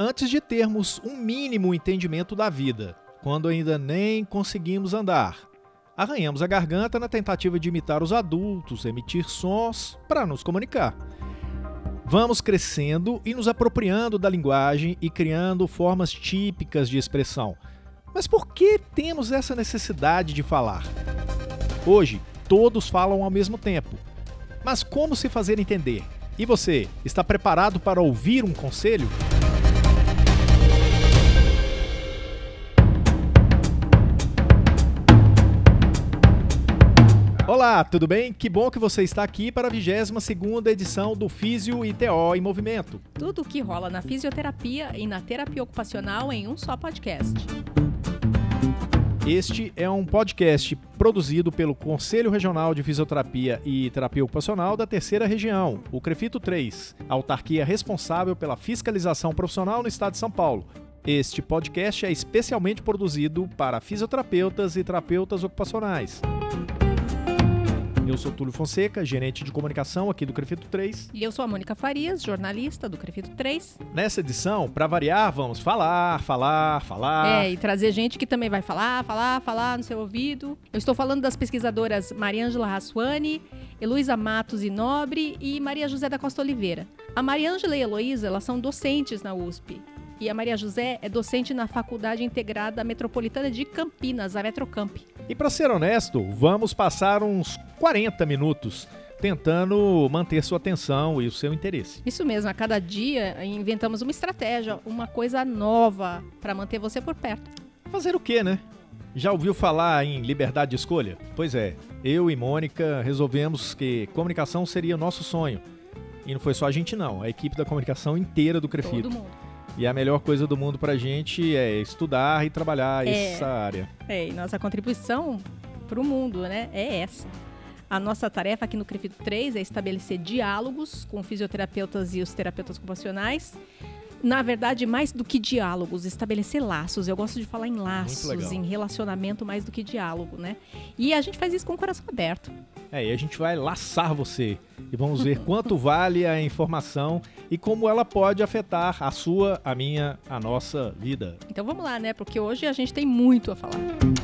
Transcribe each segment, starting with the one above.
antes de termos um mínimo entendimento da vida, quando ainda nem conseguimos andar. Arranhamos a garganta na tentativa de imitar os adultos, emitir sons para nos comunicar. Vamos crescendo e nos apropriando da linguagem e criando formas típicas de expressão. Mas por que temos essa necessidade de falar? Hoje, todos falam ao mesmo tempo. Mas como se fazer entender? E você, está preparado para ouvir um conselho? Olá, tudo bem? Que bom que você está aqui para a 22ª edição do Físio e TO em Movimento. Tudo o que rola na fisioterapia e na terapia ocupacional em um só podcast. Este é um podcast produzido pelo Conselho Regional de Fisioterapia e Terapia Ocupacional da Terceira Região, o CREFITO 3, autarquia responsável pela fiscalização profissional no estado de São Paulo. Este podcast é especialmente produzido para fisioterapeutas e terapeutas ocupacionais. Eu sou Túlio Fonseca, gerente de comunicação aqui do Crefito 3. E eu sou a Mônica Farias, jornalista do Crefito 3. Nessa edição, para variar, vamos falar, falar, falar. É, e trazer gente que também vai falar, falar, falar no seu ouvido. Eu estou falando das pesquisadoras Mariângela Rassuani, Heloísa Matos e Nobre e Maria José da Costa Oliveira. A Mariângela e a Heloísa, elas são docentes na USP e a Maria José é docente na Faculdade Integrada Metropolitana de Campinas, a Metrocamp. E para ser honesto, vamos passar uns 40 minutos tentando manter sua atenção e o seu interesse. Isso mesmo, a cada dia inventamos uma estratégia, uma coisa nova para manter você por perto. Fazer o quê, né? Já ouviu falar em liberdade de escolha? Pois é, eu e Mônica resolvemos que comunicação seria o nosso sonho. E não foi só a gente não, a equipe da comunicação inteira do Crefito. Todo mundo. E a melhor coisa do mundo pra gente é estudar e trabalhar É. essa área. É, e nossa contribuição para o mundo, né, é essa. A nossa tarefa aqui no CREFITO 3 é estabelecer diálogos com fisioterapeutas e os terapeutas ocupacionais. Na verdade, mais do que diálogos, estabelecer laços. Eu gosto de falar em laços, em relacionamento mais do que diálogo, né? E a gente faz isso com o coração aberto. É, e a gente vai laçar você e vamos ver quanto vale a informação e como ela pode afetar a sua, a minha, a nossa vida. Então vamos lá, né? Porque hoje a gente tem muito a falar.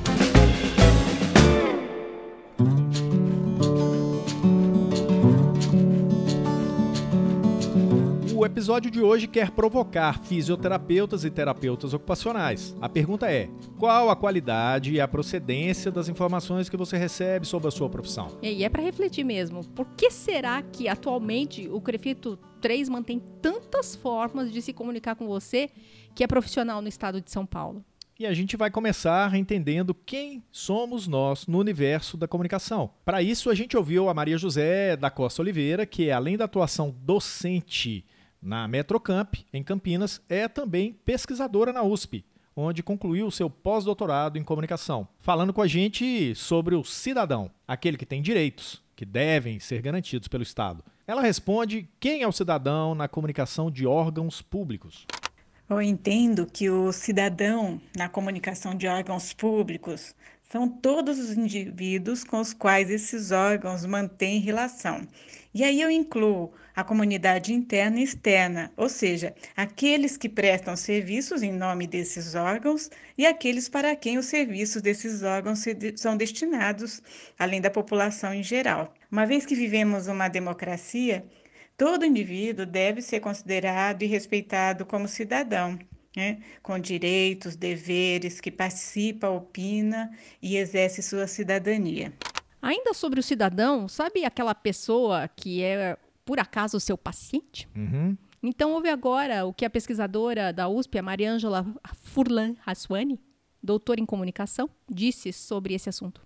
O episódio de hoje quer provocar fisioterapeutas e terapeutas ocupacionais. A pergunta é: qual a qualidade e a procedência das informações que você recebe sobre a sua profissão? E é para refletir mesmo. Por que será que atualmente o Crefito 3 mantém tantas formas de se comunicar com você que é profissional no estado de São Paulo? E a gente vai começar entendendo quem somos nós no universo da comunicação. Para isso, a gente ouviu a Maria José da Costa Oliveira, que além da atuação docente na Metrocamp, em Campinas, é também pesquisadora na USP, onde concluiu seu pós-doutorado em comunicação, falando com a gente sobre o cidadão, aquele que tem direitos, que devem ser garantidos pelo Estado. Ela responde quem é o cidadão na comunicação de órgãos públicos. Eu entendo que o cidadão, na comunicação de órgãos públicos, são todos os indivíduos com os quais esses órgãos mantêm relação. E aí eu incluo a comunidade interna e externa, ou seja, aqueles que prestam serviços em nome desses órgãos e aqueles para quem os serviços desses órgãos são destinados, além da população em geral. Uma vez que vivemos uma democracia, Todo indivíduo deve ser considerado e respeitado como cidadão, né? com direitos, deveres, que participa, opina e exerce sua cidadania. Ainda sobre o cidadão, sabe aquela pessoa que é, por acaso, o seu paciente? Uhum. Então, ouve agora o que a pesquisadora da USP, a Mariângela Furlan Haswani, doutora em comunicação, disse sobre esse assunto.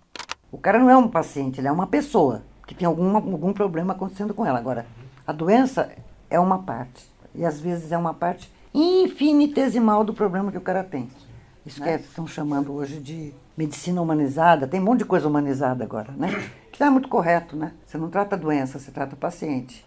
O cara não é um paciente, ele é uma pessoa que tem algum, algum problema acontecendo com ela. Agora, a doença é uma parte. E às vezes é uma parte infinitesimal do problema que o cara tem. Isso que é- estão chamando hoje de medicina humanizada. Tem um monte de coisa humanizada agora, né? Que não é muito correto, né? Você não trata a doença, você trata o paciente.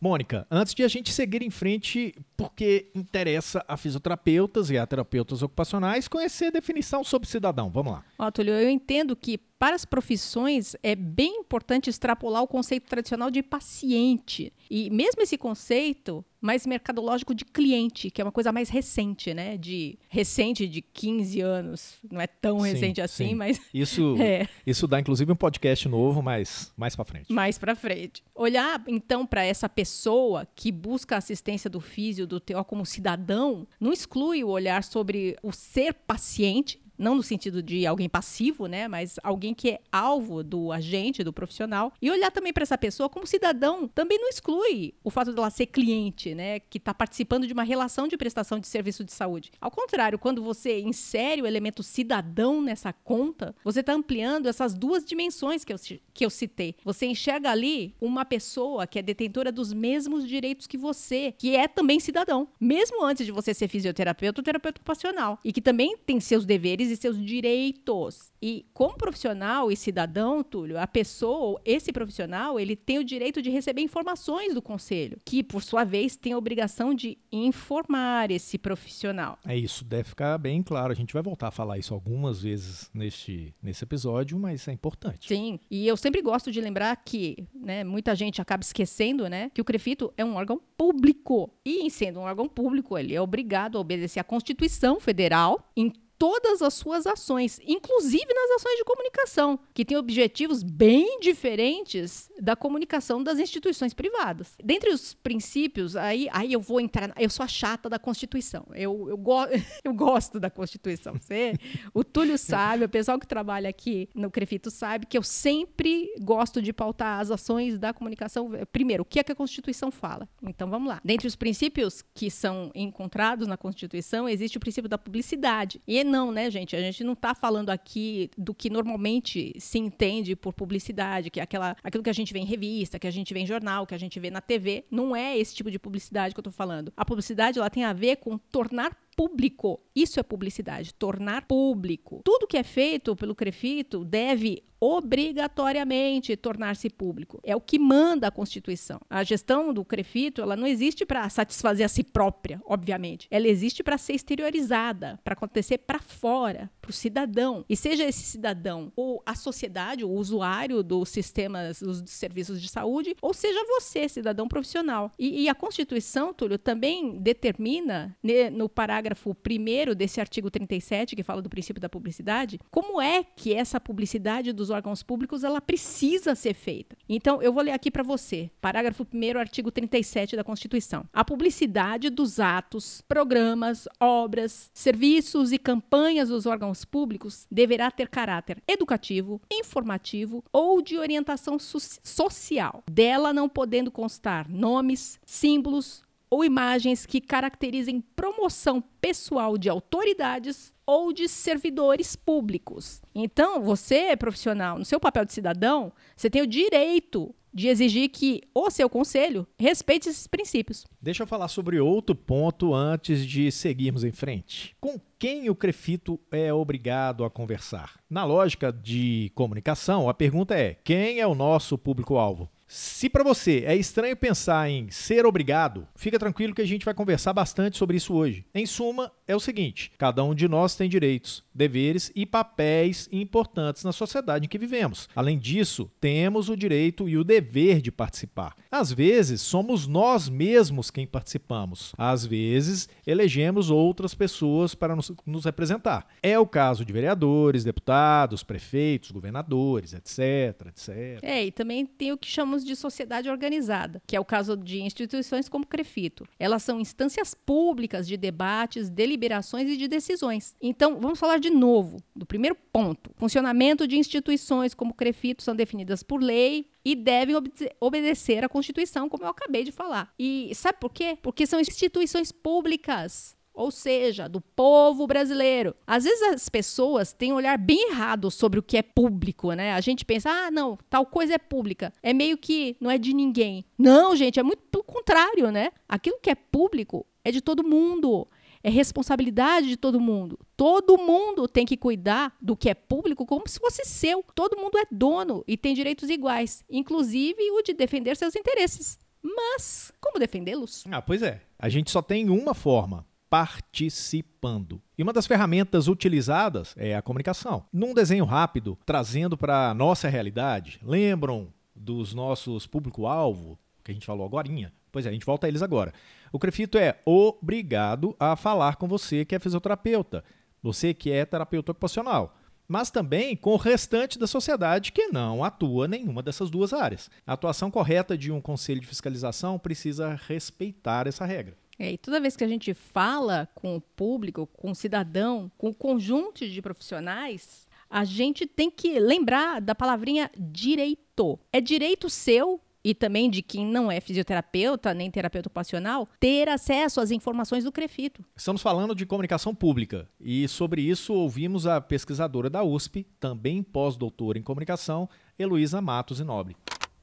Mônica, antes de a gente seguir em frente, porque interessa a fisioterapeutas e a terapeutas ocupacionais conhecer a definição sobre cidadão. Vamos lá. Ó, Túlio, eu entendo que para as profissões é bem importante extrapolar o conceito tradicional de paciente. E mesmo esse conceito mais mercadológico de cliente, que é uma coisa mais recente, né? De recente de 15 anos. Não é tão Sim, recente assim, sim. mas Isso, É. isso dá inclusive um podcast novo, mas mais pra frente. mais pra frente. Olhar então para essa pessoa que busca a assistência do físio, do TO como cidadão, não exclui o olhar sobre o ser paciente, não no sentido de alguém passivo, né, mas alguém que é alvo do agente, do profissional, e olhar também para essa pessoa como cidadão, também não exclui o fato dela ser cliente, né, que está participando de uma relação de prestação de serviço de saúde. Ao contrário, quando você insere o elemento cidadão nessa conta, você está ampliando essas duas dimensões que eu, que eu citei. Você enxerga ali uma pessoa que é detentora dos mesmos direitos que você, que é também cidadão, mesmo antes de você ser fisioterapeuta ou terapeuta ocupacional, e que também tem seus deveres e seus direitos. E como profissional e cidadão, Túlio, a pessoa, esse profissional, ele tem o direito de receber informações do conselho, que por sua vez tem a obrigação de informar esse profissional. É isso, deve ficar bem claro. A gente vai voltar a falar isso algumas vezes neste, nesse episódio, mas é importante. Sim, e eu sempre gosto de lembrar que, né, muita gente acaba esquecendo, né, que o CREFITO é um órgão público. E em sendo um órgão público, ele é obrigado a obedecer à Constituição Federal em todas as suas ações, inclusive nas ações de comunicação, que têm objetivos bem diferentes da comunicação das instituições privadas. Dentre os princípios, aí, aí eu vou entrar, eu sou a chata da Constituição. Eu, eu, go, eu gosto da Constituição. Você, o Túlio sabe, o pessoal que trabalha aqui no Crefito sabe que eu sempre gosto de pautar as ações da comunicação. Primeiro, o que é que a Constituição fala? Então vamos lá. Dentre os princípios que são encontrados na Constituição, existe o princípio da publicidade. E não, né, gente? A gente não está falando aqui do que normalmente se entende por publicidade, que é aquela, aquilo que a gente vê em revista, que a gente vê em jornal, que a gente vê na TV. Não é esse tipo de publicidade que eu estou falando. A publicidade ela tem a ver com tornar público. Isso é publicidade, tornar público. Tudo que é feito pelo Crefito deve obrigatoriamente tornar-se público. É o que manda a Constituição. A gestão do Crefito, ela não existe para satisfazer a si própria, obviamente. Ela existe para ser exteriorizada, para acontecer para fora, para o cidadão. E seja esse cidadão ou a sociedade, o usuário dos sistemas, dos serviços de saúde, ou seja você, cidadão profissional. E, e a Constituição, Túlio, também determina, né, no parágrafo 1 desse artigo 37, que fala do princípio da publicidade, como é que essa publicidade dos órgãos públicos ela precisa ser feita. Então, eu vou ler aqui para você. Parágrafo 1 artigo 37 da Constituição. A publicidade dos atos, programas, obras, serviços e campanhas dos órgãos públicos deverá ter caráter educativo, informativo ou de orientação so- social, dela não podendo constar nomes, símbolos ou imagens que caracterizem promoção pessoal de autoridades ou de servidores públicos. Então, você, profissional, no seu papel de cidadão, você tem o direito de exigir que o seu conselho respeite esses princípios. Deixa eu falar sobre outro ponto antes de seguirmos em frente. Com quem o Crefito é obrigado a conversar? Na lógica de comunicação, a pergunta é: quem é o nosso público-alvo? Se para você é estranho pensar em ser obrigado, fica tranquilo que a gente vai conversar bastante sobre isso hoje. Em suma, é o seguinte: cada um de nós tem direitos, deveres e papéis importantes na sociedade em que vivemos. Além disso, temos o direito e o dever de participar. Às vezes, somos nós mesmos quem participamos. Às vezes, elegemos outras pessoas para nos, nos representar. É o caso de vereadores, deputados, prefeitos, governadores, etc, etc. É, e também tem o que chamamos de sociedade organizada, que é o caso de instituições como o Crefito. Elas são instâncias públicas de debates, deliberações e de decisões. Então, vamos falar de novo do primeiro ponto. Funcionamento de instituições como o Crefito são definidas por lei e devem obede- obedecer à Constituição, como eu acabei de falar. E sabe por quê? Porque são instituições públicas. Ou seja, do povo brasileiro. Às vezes as pessoas têm um olhar bem errado sobre o que é público, né? A gente pensa, ah, não, tal coisa é pública. É meio que não é de ninguém. Não, gente, é muito pelo contrário, né? Aquilo que é público é de todo mundo. É responsabilidade de todo mundo. Todo mundo tem que cuidar do que é público como se fosse seu. Todo mundo é dono e tem direitos iguais, inclusive o de defender seus interesses. Mas como defendê-los? Ah, pois é. A gente só tem uma forma: participando. E uma das ferramentas utilizadas é a comunicação. Num desenho rápido, trazendo para a nossa realidade, lembram dos nossos público-alvo, que a gente falou agora? Pois é, a gente volta a eles agora. O Crefito é obrigado a falar com você que é fisioterapeuta, você que é terapeuta ocupacional mas também com o restante da sociedade que não atua nenhuma dessas duas áreas. A atuação correta de um conselho de fiscalização precisa respeitar essa regra. É, e toda vez que a gente fala com o público, com o cidadão, com o conjunto de profissionais, a gente tem que lembrar da palavrinha direito. É direito seu e também de quem não é fisioterapeuta nem terapeuta ocupacional ter acesso às informações do CREFITO. Estamos falando de comunicação pública e sobre isso ouvimos a pesquisadora da USP, também pós-doutora em comunicação, Heloísa Matos e Nobre.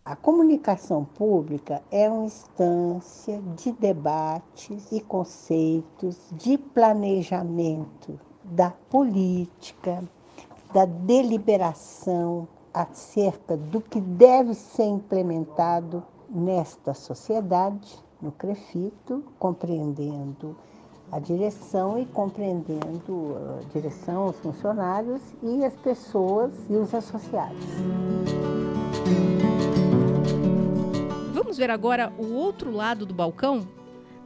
A comunicação pública é uma instância de debates e conceitos de planejamento da política, da deliberação acerca do que deve ser implementado nesta sociedade, no CREFITO, compreendendo a direção e compreendendo a direção, os funcionários e as pessoas e os associados. Vamos ver agora o outro lado do balcão?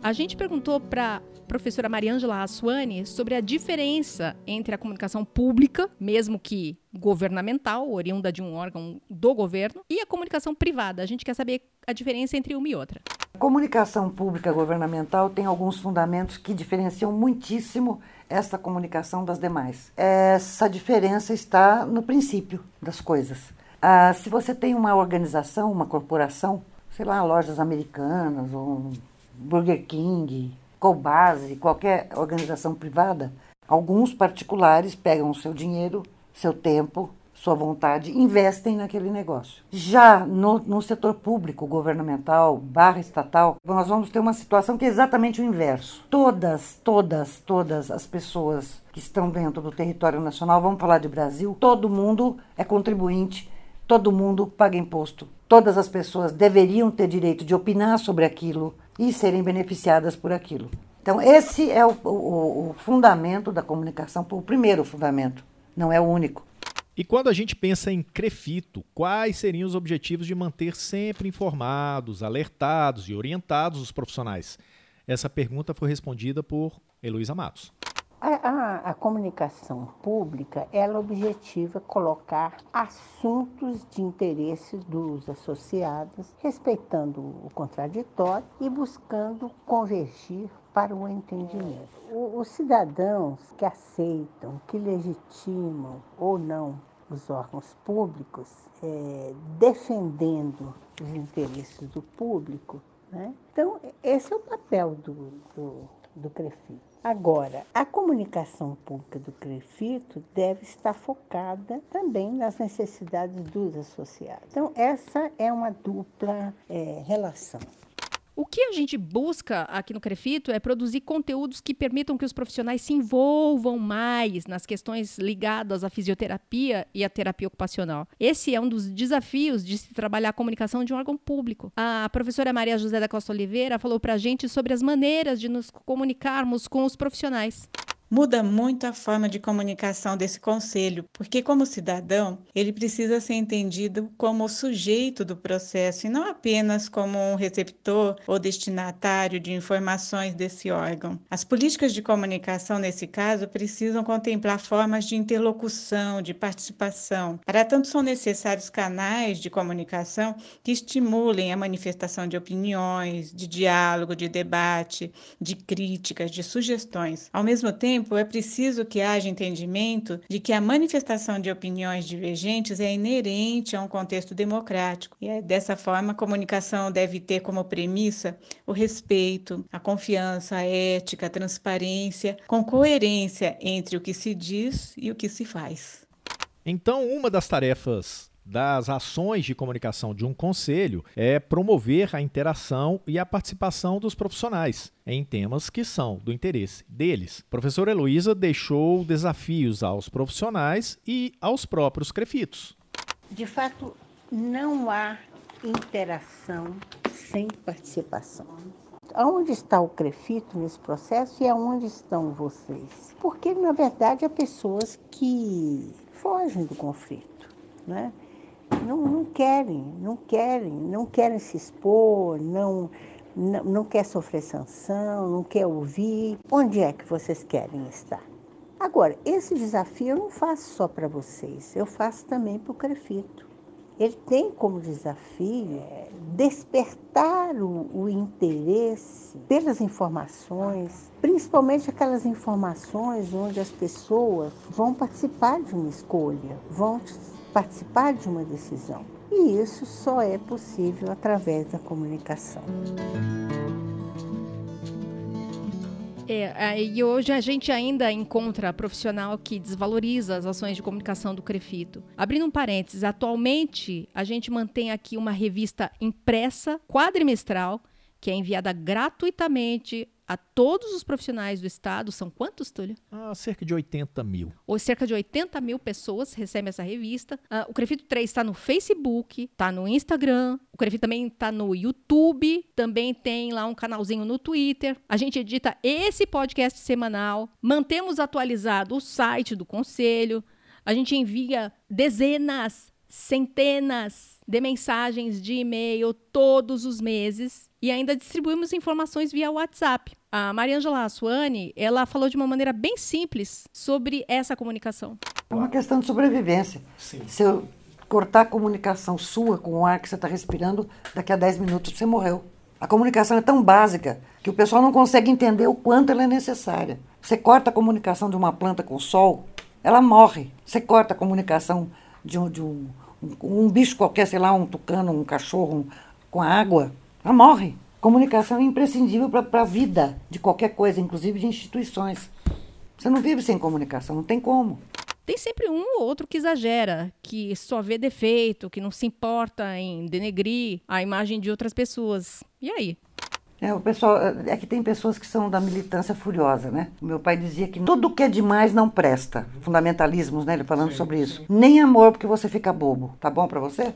A gente perguntou para professora Mariângela Assuani sobre a diferença entre a comunicação pública, mesmo que governamental, oriunda de um órgão do governo, e a comunicação privada. A gente quer saber a diferença entre uma e outra. A comunicação pública governamental tem alguns fundamentos que diferenciam muitíssimo essa comunicação das demais. Essa diferença está no princípio das coisas. Ah, se você tem uma organização, uma corporação, sei lá, lojas americanas ou Burger King, Cobase, qualquer organização privada, alguns particulares pegam o seu dinheiro, seu tempo, sua vontade, investem naquele negócio. Já no, no setor público, governamental, barra estatal, nós vamos ter uma situação que é exatamente o inverso. Todas, todas, todas as pessoas que estão dentro do território nacional, vamos falar de Brasil, todo mundo é contribuinte, todo mundo paga imposto. Todas as pessoas deveriam ter direito de opinar sobre aquilo, e serem beneficiadas por aquilo. Então, esse é o, o, o fundamento da comunicação, o primeiro fundamento, não é o único. E quando a gente pensa em Crefito, quais seriam os objetivos de manter sempre informados, alertados e orientados os profissionais? Essa pergunta foi respondida por Heloísa Matos. A, a, a, comunicação pública, ela objetiva colocar assuntos de interesse dos associados, respeitando o contraditório e buscando convergir para o entendimento. O, os cidadãos que aceitam, que legitimam ou não os órgãos públicos, é, defendendo os interesses do público, né? então esse é o papel do, do, do CREFIT. Agora, a comunicação pública do CREFITO deve estar focada também nas necessidades dos associados. Então, essa é uma dupla é, relação. O que a gente busca aqui no Crefito é produzir conteúdos que permitam que os profissionais se envolvam mais nas questões ligadas à fisioterapia e à terapia ocupacional. Esse é um dos desafios de se trabalhar a comunicação de um órgão público. A professora Maria José da Costa Oliveira falou para a gente sobre as maneiras de nos comunicarmos com os profissionais muda muito a forma de comunicação desse conselho, porque, como cidadão, ele precisa ser entendido como sujeito do processo e não apenas como um receptor ou destinatário de informações desse órgão. As políticas de comunicação, nesse caso, precisam contemplar formas de interlocução, de participação. Para tanto, são necessários canais de comunicação que estimulem a manifestação de opiniões, de diálogo, de debate, de críticas, de sugestões. Ao mesmo tempo, tempo, é preciso que haja entendimento de que a manifestação de opiniões divergentes é inerente a um contexto democrático. E é dessa forma, a comunicação deve ter como premissa o respeito, a confiança, a ética, a transparência, com coerência entre o que se diz e o que se faz. Então, uma das tarefas das ações de comunicação de um conselho é promover a interação e a participação dos profissionais em temas que são do interesse deles. Professora Heloísa deixou desafios aos profissionais e aos próprios crefitos. De fato, não há interação sem participação. Aonde está o Crefito nesse processo e aonde estão vocês? Porque, na verdade, há pessoas que fogem do conflito, né? Não, não querem, não querem, não querem se expor, não, não, não quer sofrer sanção, não quer ouvir. Onde é que vocês querem estar? Agora, esse desafio eu não faço só para vocês, eu faço também para o Crefito. Ele tem como desafio é, despertar o, o interesse pelas informações, principalmente aquelas informações onde as pessoas vão participar de uma escolha, vão participar de uma decisão. E isso só é possível através da comunicação. É, e hoje a gente ainda encontra profissional que desvaloriza as ações de comunicação do Crefito. Abrindo um parênteses, atualmente a gente mantém aqui uma revista impressa quadrimestral que é enviada gratuitamente a todos os profissionais do Estado. São quantos, Túlio? Ah, cerca de 80 mil. Ou cerca de 80 mil pessoas recebem essa revista. Ah, o Crefito 3 está no Facebook, está no Instagram. O Crefito também está no YouTube. Também tem lá um canalzinho no Twitter. A gente edita esse podcast semanal. Mantemos atualizado o site do Conselho. A gente envia dezenas, centenas de mensagens de e-mail todos os meses e ainda distribuímos informações via WhatsApp. A Mariângela Assuani, ela falou de uma maneira bem simples sobre essa comunicação. É uma questão de sobrevivência. Sim. Se eu cortar a comunicação sua com o ar que você está respirando, daqui a 10 minutos você morreu. A comunicação é tão básica que o pessoal não consegue entender o quanto ela é necessária. Você corta a comunicação de uma planta com o sol, ela morre. Você corta a comunicação de um, de um, um, um bicho qualquer, sei lá, um tucano, um cachorro, um, com a água, ela morre. Comunicação é imprescindível para a vida de qualquer coisa, inclusive de instituições. Você não vive sem comunicação, não tem como. Tem sempre um ou outro que exagera, que só vê defeito, que não se importa em denegrir a imagem de outras pessoas. E aí? É, o pessoal, é que tem pessoas que são da militância furiosa, né? Meu pai dizia que tudo que é demais não presta. Fundamentalismos, né? Ele falando sim, sobre isso. Sim. Nem amor porque você fica bobo. Tá bom para você?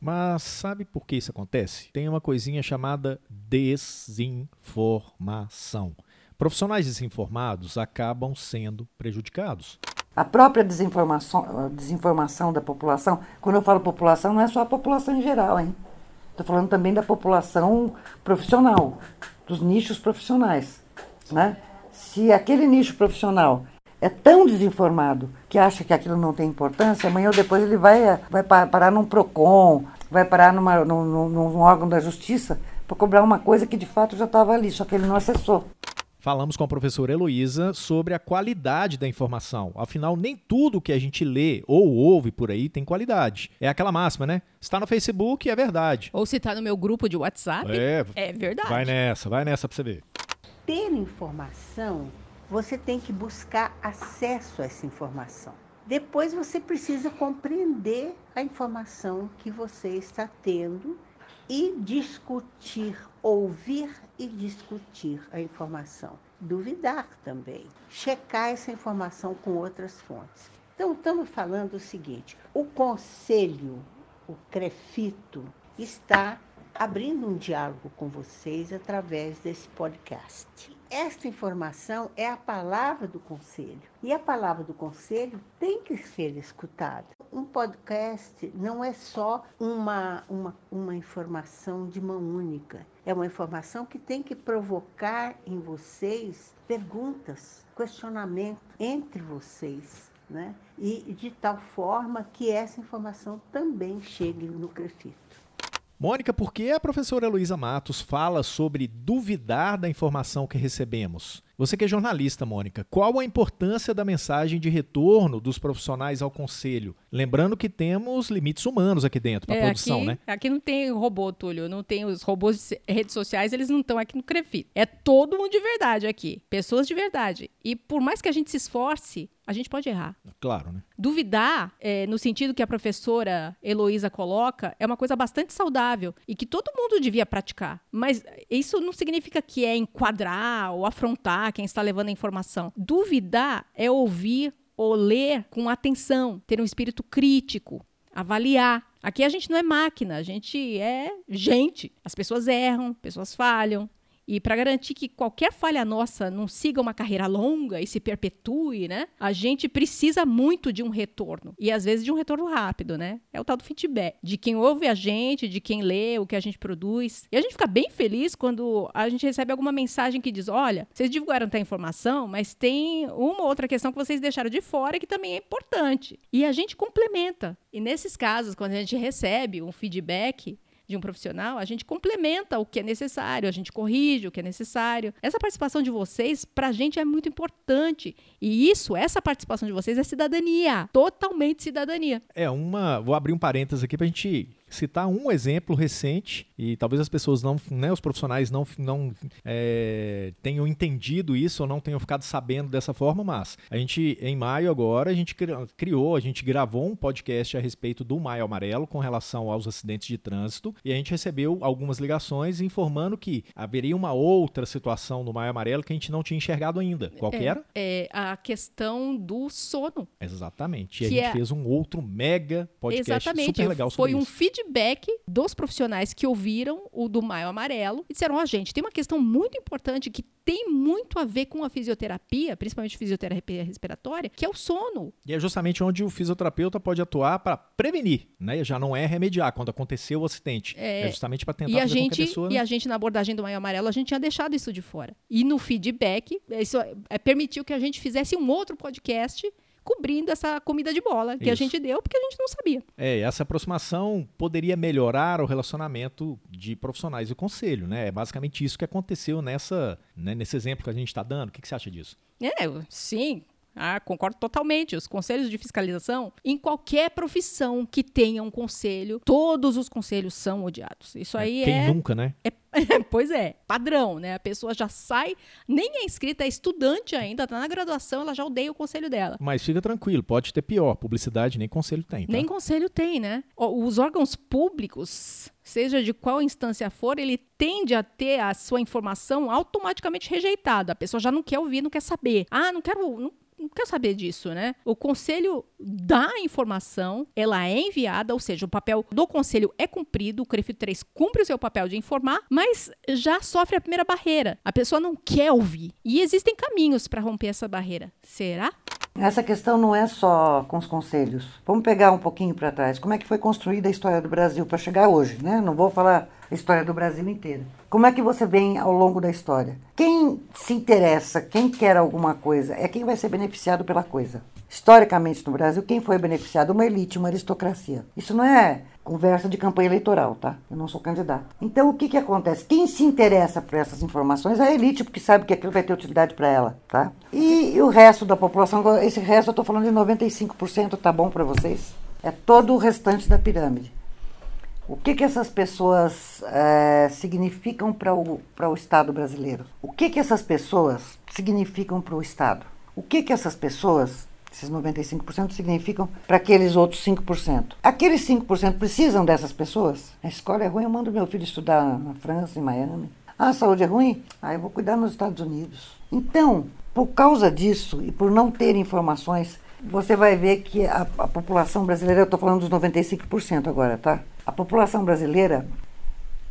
Mas sabe por que isso acontece? Tem uma coisinha chamada desinformação. Profissionais desinformados acabam sendo prejudicados. A própria desinformação, desinformação da população, quando eu falo população, não é só a população em geral, hein? Estou falando também da população profissional, dos nichos profissionais. Né? Se aquele nicho profissional é tão desinformado que acha que aquilo não tem importância, amanhã ou depois ele vai, vai parar num PROCON, vai parar numa, num, num órgão da justiça para cobrar uma coisa que de fato já estava ali, só que ele não acessou. Falamos com a professora Heloísa sobre a qualidade da informação. Afinal, nem tudo que a gente lê ou ouve por aí tem qualidade. É aquela máxima, né? Está no Facebook, é verdade. Ou se está no meu grupo de WhatsApp, é, é verdade. Vai nessa, vai nessa para você ver. Ter informação você tem que buscar acesso a essa informação. Depois você precisa compreender a informação que você está tendo e discutir, ouvir e discutir a informação. Duvidar também. Checar essa informação com outras fontes. Então, estamos falando o seguinte: o conselho, o CREFITO, está abrindo um diálogo com vocês através desse podcast. Esta informação é a palavra do conselho. E a palavra do conselho tem que ser escutada. Um podcast não é só uma, uma, uma informação de mão única. É uma informação que tem que provocar em vocês perguntas, questionamento entre vocês. Né? E de tal forma que essa informação também chegue no Crefito. Mônica, por que a professora Luísa Matos fala sobre duvidar da informação que recebemos? Você que é jornalista, Mônica, qual a importância da mensagem de retorno dos profissionais ao conselho? Lembrando que temos limites humanos aqui dentro para é, produção, aqui, né? Aqui não tem robô, Túlio, não tem os robôs de redes sociais, eles não estão aqui no Crefit. É todo mundo de verdade aqui, pessoas de verdade. E por mais que a gente se esforce, a gente pode errar. Claro, né? Duvidar, é, no sentido que a professora Heloísa coloca, é uma coisa bastante saudável e que todo mundo devia praticar. Mas isso não significa que é enquadrar ou afrontar quem está levando a informação. Duvidar é ouvir ou ler com atenção, ter um espírito crítico, avaliar. Aqui a gente não é máquina, a gente é gente. As pessoas erram, pessoas falham. E para garantir que qualquer falha nossa não siga uma carreira longa e se perpetue, né? A gente precisa muito de um retorno. E às vezes de um retorno rápido, né? É o tal do feedback. De quem ouve a gente, de quem lê o que a gente produz. E a gente fica bem feliz quando a gente recebe alguma mensagem que diz: olha, vocês divulgaram a informação, mas tem uma outra questão que vocês deixaram de fora que também é importante. E a gente complementa. E nesses casos, quando a gente recebe um feedback, de um profissional, a gente complementa o que é necessário, a gente corrige o que é necessário. Essa participação de vocês, para a gente, é muito importante. E isso, essa participação de vocês é cidadania, totalmente cidadania. É uma. Vou abrir um parênteses aqui para a gente citar um exemplo recente e talvez as pessoas não, né, os profissionais não, não é, tenham entendido isso ou não tenham ficado sabendo dessa forma, mas a gente, em maio agora, a gente criou, a gente gravou um podcast a respeito do Maio Amarelo com relação aos acidentes de trânsito e a gente recebeu algumas ligações informando que haveria uma outra situação no Maio Amarelo que a gente não tinha enxergado ainda. Qual é, que era? É a questão do sono. Exatamente. E a gente é... fez um outro mega podcast Exatamente. super legal sobre Foi isso. um feed feedback dos profissionais que ouviram o do Maio Amarelo e disseram: Ó, oh, gente, tem uma questão muito importante que tem muito a ver com a fisioterapia, principalmente fisioterapia respiratória, que é o sono. E é justamente onde o fisioterapeuta pode atuar para prevenir, né? Já não é remediar quando aconteceu o acidente. É, é justamente para tentar e a fazer gente, pessoa... E a gente, na abordagem do Maio Amarelo, a gente tinha deixado isso de fora. E no feedback, isso é, permitiu que a gente fizesse um outro podcast cobrindo essa comida de bola que Isso. a gente deu porque a gente não sabia. É, essa aproximação poderia melhorar o relacionamento de profissionais e conselho, né? É basicamente isso que aconteceu nessa, né, nesse exemplo que a gente está dando. O que, que você acha disso? É, sim, ah, concordo totalmente. Os conselhos de fiscalização, em qualquer profissão que tenha um conselho, todos os conselhos são odiados. Isso é, aí quem é. Quem nunca, né? É, pois é, padrão, né? A pessoa já sai, nem é inscrita, é estudante ainda, tá na graduação, ela já odeia o conselho dela. Mas fica tranquilo, pode ter pior. Publicidade nem conselho tem. Tá? Nem conselho tem, né? Os órgãos públicos seja de qual instância for, ele tende a ter a sua informação automaticamente rejeitada. A pessoa já não quer ouvir, não quer saber. Ah, não quero, não quer saber disso, né? O conselho dá a informação, ela é enviada, ou seja, o papel do conselho é cumprido, o CREF 3 cumpre o seu papel de informar, mas já sofre a primeira barreira. A pessoa não quer ouvir. E existem caminhos para romper essa barreira. Será? Essa questão não é só com os conselhos. Vamos pegar um pouquinho para trás. Como é que foi construída a história do Brasil para chegar hoje, né? Não vou falar a história do Brasil inteira. Como é que você vem ao longo da história? Quem se interessa, quem quer alguma coisa, é quem vai ser beneficiado pela coisa. Historicamente no Brasil, quem foi beneficiado? Uma elite, uma aristocracia. Isso não é conversa de campanha eleitoral, tá? Eu não sou candidato. Então, o que, que acontece? Quem se interessa por essas informações é a elite, porque sabe que aquilo vai ter utilidade para ela, tá? E, e, o resto da população, esse resto eu estou falando de 95%, tá bom para vocês? É todo o restante da pirâmide. O que, que essas pessoas é, significam para o, o Estado brasileiro? O que, que essas pessoas significam para o Estado? O que, que essas pessoas esses 95% significam para aqueles outros 5%. Aqueles 5% precisam dessas pessoas? A escola é ruim, eu mando meu filho estudar na França, em Miami. Ah, a saúde é ruim? Ah, eu vou cuidar nos Estados Unidos. Então, por causa disso e por não ter informações, você vai ver que a, a população brasileira, eu estou falando dos 95% agora, tá? A população brasileira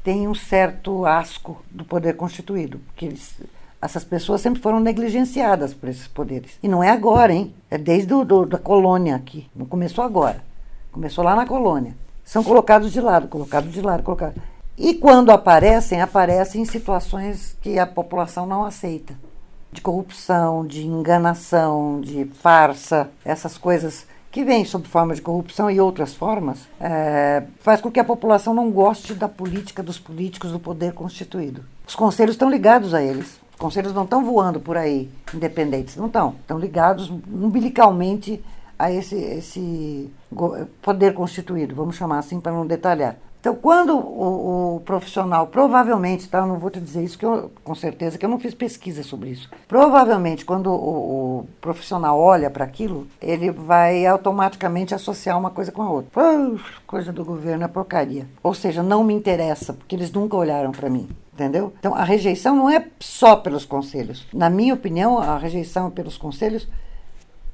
tem um certo asco do poder constituído, porque eles essas pessoas sempre foram negligenciadas por esses poderes. E não é agora, hein? É desde do, do, da colônia aqui. Não começou agora. Começou lá na colônia. São colocados de lado, colocados de lado, colocados. E quando aparecem, aparecem em situações que a população não aceita. De corrupção, de enganação, de farsa, essas coisas que vêm sob forma de corrupção e outras formas, é, faz com que a população não goste da política, dos políticos, do poder constituído. Os conselhos estão ligados a eles. Os conselhos não estão voando por aí, independentes, não estão. Estão ligados umbilicalmente a esse, esse poder constituído, vamos chamar assim para não detalhar. Então, quando o, o, profissional, provavelmente, tá, eu não vou te dizer isso que eu, com certeza, que eu não fiz pesquisa sobre isso. Provavelmente, quando o, o profissional olha para aquilo, ele vai automaticamente associar uma coisa com a outra. coisa do governo é porcaria. Ou seja, não me interessa, porque eles nunca olharam para mim. Entendeu? Então, a rejeição não é só pelos conselhos. Na minha opinião, a rejeição pelos conselhos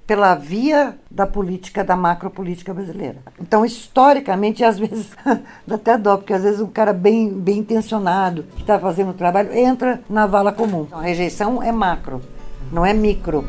pela via da política, da macropolítica brasileira. Então, historicamente, às vezes, dá até dó, porque às vezes um cara bem, bem intencionado, que está fazendo o trabalho, entra na vala comum. Então, a rejeição é macro, não é micro.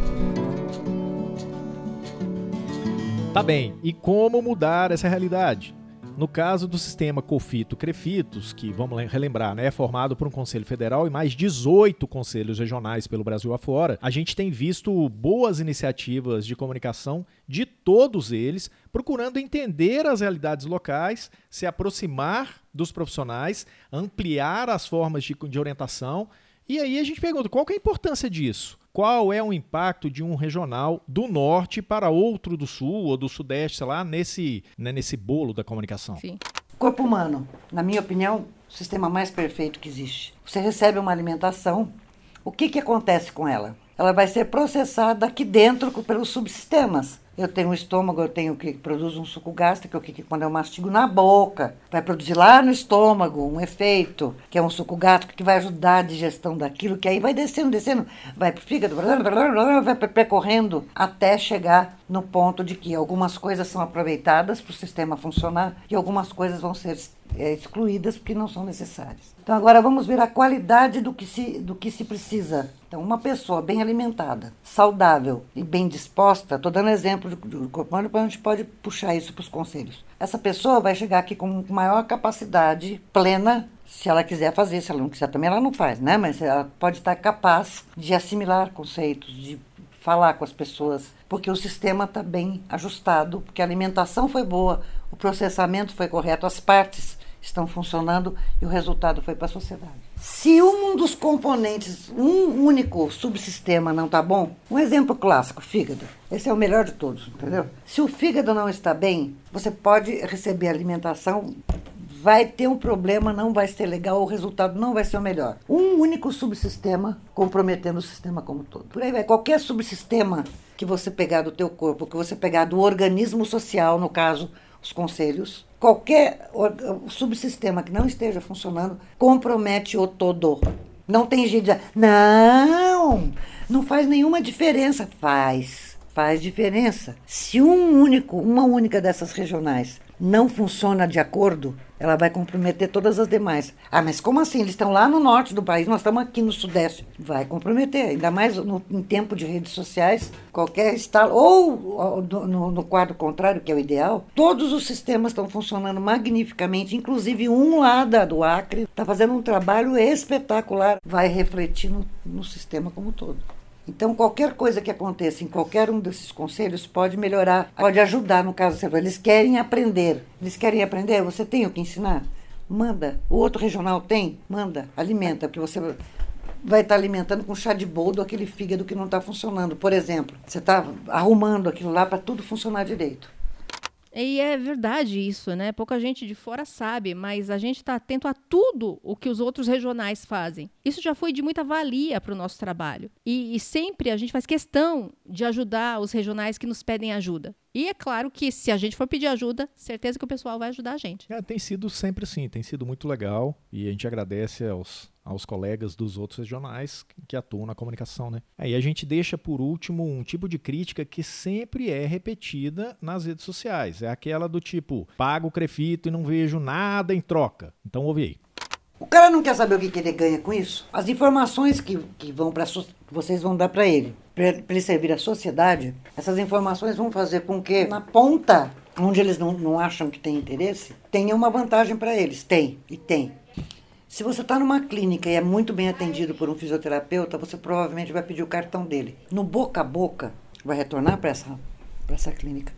Tá bem, e como mudar essa realidade? No caso do sistema Cofito-Crefitos, que vamos relembrar, né, é formado por um Conselho Federal e mais 18 conselhos regionais pelo Brasil afora, a gente tem visto boas iniciativas de comunicação de todos eles, procurando entender as realidades locais, se aproximar dos profissionais, ampliar as formas de, de orientação. E aí a gente pergunta, qual é a importância disso? Qual é o impacto de um regional do norte para outro do sul ou do sudeste, sei lá, nesse, né, nesse bolo da comunicação? Sim. Corpo humano, na minha opinião, o sistema mais perfeito que existe. Você recebe uma alimentação, o que, que acontece com ela? Ela vai ser processada aqui dentro pelos subsistemas. Eu tenho um estômago, eu tenho que produz um suco gástrico, que, que quando eu mastigo na boca, vai produzir lá no estômago um efeito, que é um suco gástrico que vai ajudar a digestão daquilo, que aí vai descendo, descendo, vai para o fígado, vai percorrendo até chegar no ponto de que algumas coisas são aproveitadas para o sistema funcionar e algumas coisas vão ser é, excluídas porque não são necessárias. Então agora vamos ver a qualidade do que se, do que se precisa. Então uma pessoa bem alimentada, saudável e bem disposta, estou dando exemplo do corpo humano, a gente pode puxar isso para os conselhos. Essa pessoa vai chegar aqui com maior capacidade plena se ela quiser fazer, se ela não quiser também ela não faz, né? Mas ela pode estar capaz de assimilar conceitos, de falar com as pessoas, porque o sistema está bem ajustado, porque a alimentação foi boa, o processamento foi correto, as partes estão funcionando e o resultado foi para a sociedade. Se um dos componentes, um único subsistema não está bom, um exemplo clássico, fígado. Esse é o melhor de todos, entendeu? Se o fígado não está bem, você pode receber alimentação vai ter um problema, não vai ser legal, o resultado não vai ser o melhor. Um único subsistema comprometendo o sistema como todo. Por aí vai, qualquer subsistema que você pegar do teu corpo, que você pegar do organismo social, no caso, os conselhos, qualquer subsistema que não esteja funcionando compromete o todo. Não tem jeito de dizer, não, não faz nenhuma diferença. Faz, faz diferença. Se um único, uma única dessas regionais não funciona de acordo, ela vai comprometer todas as demais. Ah, mas como assim? Eles estão lá no norte do país, nós estamos aqui no sudeste. Vai comprometer, ainda mais no, em tempo de redes sociais, qualquer estado, ou no, no quadro contrário, que é o ideal, todos os sistemas estão funcionando magnificamente, inclusive um lá do Acre está fazendo um trabalho espetacular, vai refletir no, no sistema como um todo. Então, qualquer coisa que aconteça em qualquer um desses conselhos pode melhorar, pode ajudar no caso. Eles querem aprender. Eles querem aprender, você tem o que ensinar? Manda. O outro regional tem? Manda. Alimenta, porque você vai estar alimentando com chá de boldo aquele fígado que não está funcionando. Por exemplo, você está arrumando aquilo lá para tudo funcionar direito. E é verdade isso, né? Pouca gente de fora sabe, mas a gente está atento a tudo o que os outros regionais fazem. Isso já foi de muita valia para o nosso trabalho. E, e sempre a gente faz questão de ajudar os regionais que nos pedem ajuda. E é claro que se a gente for pedir ajuda, certeza que o pessoal vai ajudar a gente. É, tem sido sempre assim, tem sido muito legal e a gente agradece aos, aos colegas dos outros regionais que atuam na comunicação, né? Aí a gente deixa por último um tipo de crítica que sempre é repetida nas redes sociais. É aquela do tipo, pago o crefito e não vejo nada em troca. Então ouve aí. O cara não quer saber o que, que ele ganha com isso? As informações que, que vão para vocês vão dar para ele, para ele servir à sociedade, essas informações vão fazer com que na ponta, onde eles não, não acham que tem interesse, tenha uma vantagem para eles. Tem, e tem. Se você está numa clínica e é muito bem atendido por um fisioterapeuta, você provavelmente vai pedir o cartão dele. No boca a boca, vai retornar para essa, essa clínica.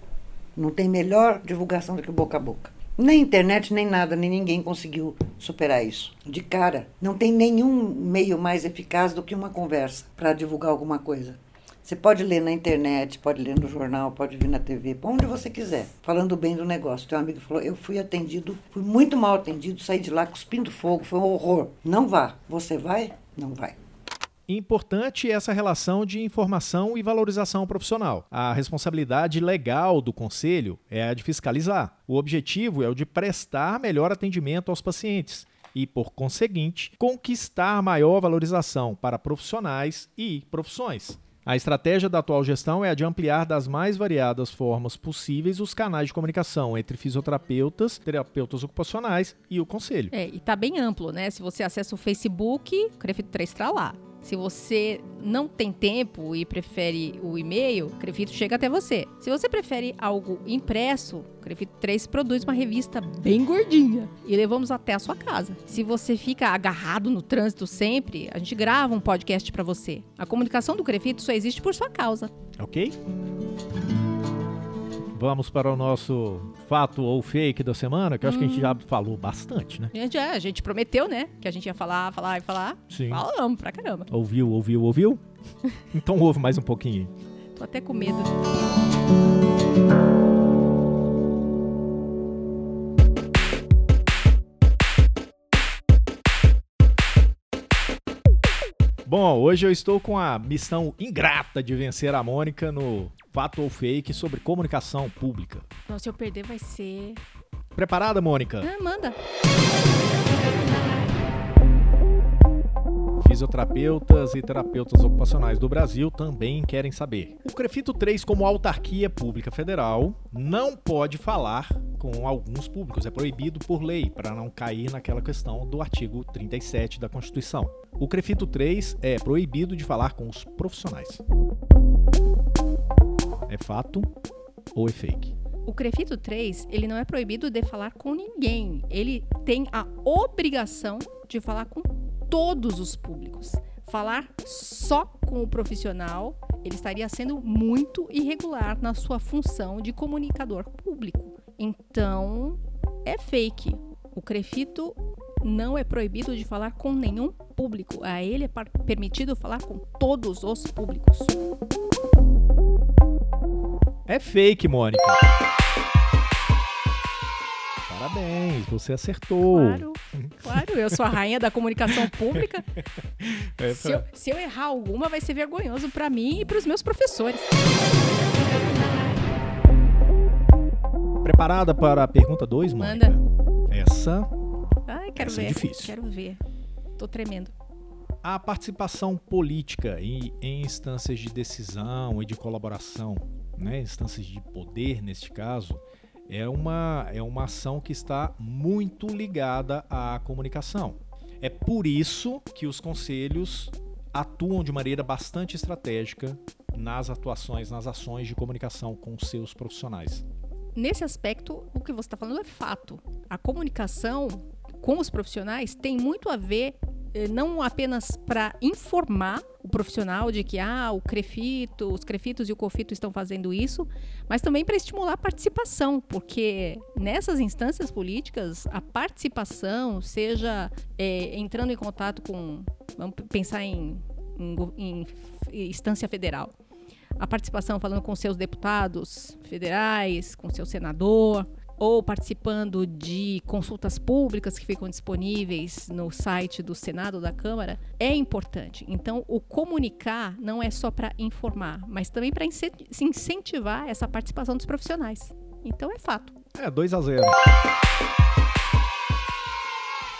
Não tem melhor divulgação do que o boca a boca. Nem internet, nem nada, nem ninguém conseguiu superar isso. De cara, não tem nenhum meio mais eficaz do que uma conversa para divulgar alguma coisa. Você pode ler na internet, pode ler no jornal, pode vir na TV, onde você quiser, falando bem do negócio. Teu amigo falou: Eu fui atendido, fui muito mal atendido, saí de lá cuspindo fogo, foi um horror. Não vá. Você vai? Não vai. Importante essa relação de informação e valorização profissional. A responsabilidade legal do conselho é a de fiscalizar. O objetivo é o de prestar melhor atendimento aos pacientes e, por conseguinte, conquistar maior valorização para profissionais e profissões. A estratégia da atual gestão é a de ampliar das mais variadas formas possíveis os canais de comunicação entre fisioterapeutas, terapeutas ocupacionais e o conselho. É, e tá bem amplo, né? Se você acessa o Facebook, o Crefito 3 está lá. Se você não tem tempo e prefere o e-mail, Crefito chega até você. Se você prefere algo impresso, Crefito 3 produz uma revista bem gordinha e levamos até a sua casa. Se você fica agarrado no trânsito sempre, a gente grava um podcast para você. A comunicação do Crefito só existe por sua causa. Ok? Vamos para o nosso fato ou fake da semana, que eu acho que a gente já falou bastante, né? A gente, é, a gente prometeu, né? Que a gente ia falar, falar e falar. Sim. Falamos pra caramba. Ouviu, ouviu, ouviu? então ouve mais um pouquinho. Tô até com medo. Bom, hoje eu estou com a missão ingrata de vencer a Mônica no fato ou fake sobre comunicação pública. Não, se eu perder vai ser... Preparada, Mônica? Ah, manda. Fisioterapeutas e terapeutas ocupacionais do Brasil também querem saber. O Crefito 3, como autarquia pública federal, não pode falar com alguns públicos. É proibido por lei, para não cair naquela questão do artigo 37 da Constituição. O Crefito 3 é proibido de falar com os profissionais. É fato ou é fake? O Crefito 3, ele não é proibido de falar com ninguém. Ele tem a obrigação de falar com todos os públicos. Falar só com o profissional, ele estaria sendo muito irregular na sua função de comunicador público. Então, é fake. O Crefito não é proibido de falar com nenhum público. A ele é permitido falar com todos os públicos. É fake, Mônica. Parabéns, você acertou. Claro, claro, eu sou a rainha da comunicação pública. É Se eu, se eu errar alguma, vai ser vergonhoso para mim e para os meus professores. Preparada para a pergunta 2, Mônica? Manda. Essa, Ai, quero Essa é ver. difícil. Quero ver. Tô tremendo. a participação política em, em instâncias de decisão e de colaboração, né, instâncias de poder neste caso, é uma, é uma ação que está muito ligada à comunicação. É por isso que os conselhos atuam de maneira bastante estratégica nas atuações, nas ações de comunicação com seus profissionais. Nesse aspecto, o que você está falando é fato. A comunicação com os profissionais tem muito a ver não apenas para informar o profissional de que ah, o crefito, os crefitos e o cofito estão fazendo isso, mas também para estimular a participação, porque nessas instâncias políticas a participação, seja eh, entrando em contato com, vamos pensar em, em em instância federal, a participação falando com seus deputados federais, com seu senador, ou participando de consultas públicas que ficam disponíveis no site do Senado da Câmara, é importante. Então, o comunicar não é só para informar, mas também para incentivar essa participação dos profissionais. Então, é fato. É, 2 a 0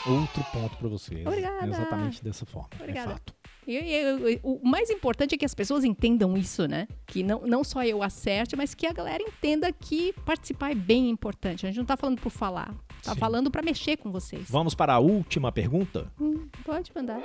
Outro ponto para você. Obrigada. Exatamente dessa forma. Obrigada. É fato. E, e- o mais importante é que as pessoas entendam isso, né? Que não, não só eu acerte, mas que a galera entenda que participar é bem importante. A gente não tá falando por falar, tá Sim. falando para mexer com vocês. Vamos para a última pergunta? Hum, pode mandar.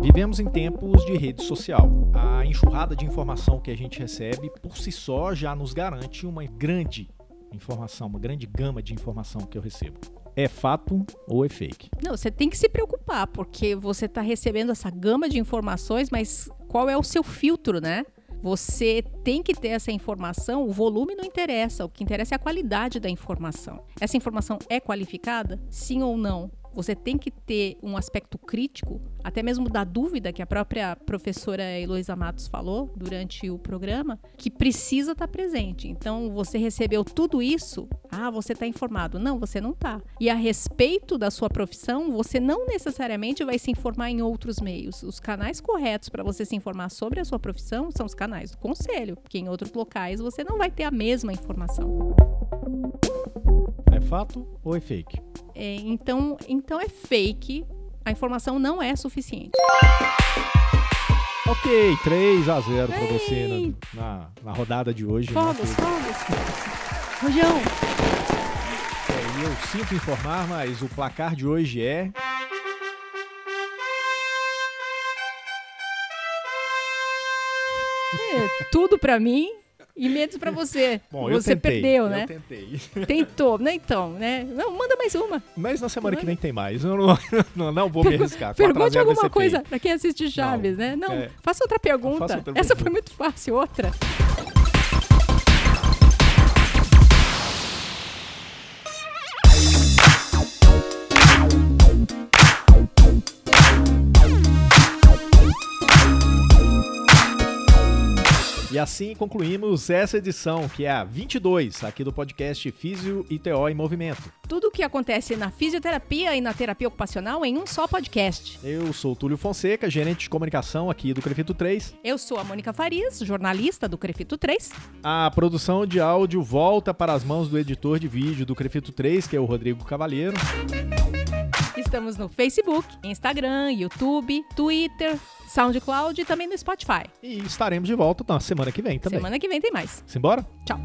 Vivemos em tempos de rede social. A enxurrada de informação que a gente recebe por si só já nos garante uma grande informação, uma grande gama de informação que eu recebo. É fato ou é fake? Não, você tem que se preocupar, porque você está recebendo essa gama de informações, mas qual é o seu filtro, né? Você tem que ter essa informação, o volume não interessa, o que interessa é a qualidade da informação. Essa informação é qualificada? Sim ou não? Você tem que ter um aspecto crítico, até mesmo da dúvida que a própria professora Heloísa Matos falou durante o programa, que precisa estar presente. Então, você recebeu tudo isso, ah, você está informado. Não, você não está. E a respeito da sua profissão, você não necessariamente vai se informar em outros meios. Os canais corretos para você se informar sobre a sua profissão são os canais do conselho, porque em outros locais você não vai ter a mesma informação. É fato ou é fake? É, então, então é fake a informação não é suficiente. Ok, 3 a 0 pra Ei! você na, na, rodada de hoje. né? Fogos, Que- fogos. Rojão, É, eu sinto informar, mas o placar de hoje é. é tudo pra mim e menos pra você. Bom, eu você tentei. perdeu, eu né? tentei. Tentou, né? Então, né? Não, manda mais uma. Mas na semana que vem tem mais. Eu não, não, não vou me arriscar. 4 a Pergunte 0 vai alguma coisa pra quem assiste Chaves, né? Não, é. faça outra pergunta. Outra Essa pergunta. foi muito fácil. Outra. E assim concluímos essa edição, que é a 22, aqui do podcast Físio e TO em Movimento. Tudo o que acontece na fisioterapia e na terapia ocupacional em um só podcast. Eu sou Túlio Fonseca, gerente de comunicação aqui do Crefito 3. Eu sou a Mônica Farias, jornalista do Crefito 3. A produção de áudio volta para as mãos do editor de vídeo do Crefito 3, que é o Rodrigo Cavalheiro. Estamos no Facebook, Instagram, YouTube, Twitter, SoundCloud e também no Spotify. E estaremos de volta na semana que vem também. Semana que vem tem mais. Simbora? Tchau.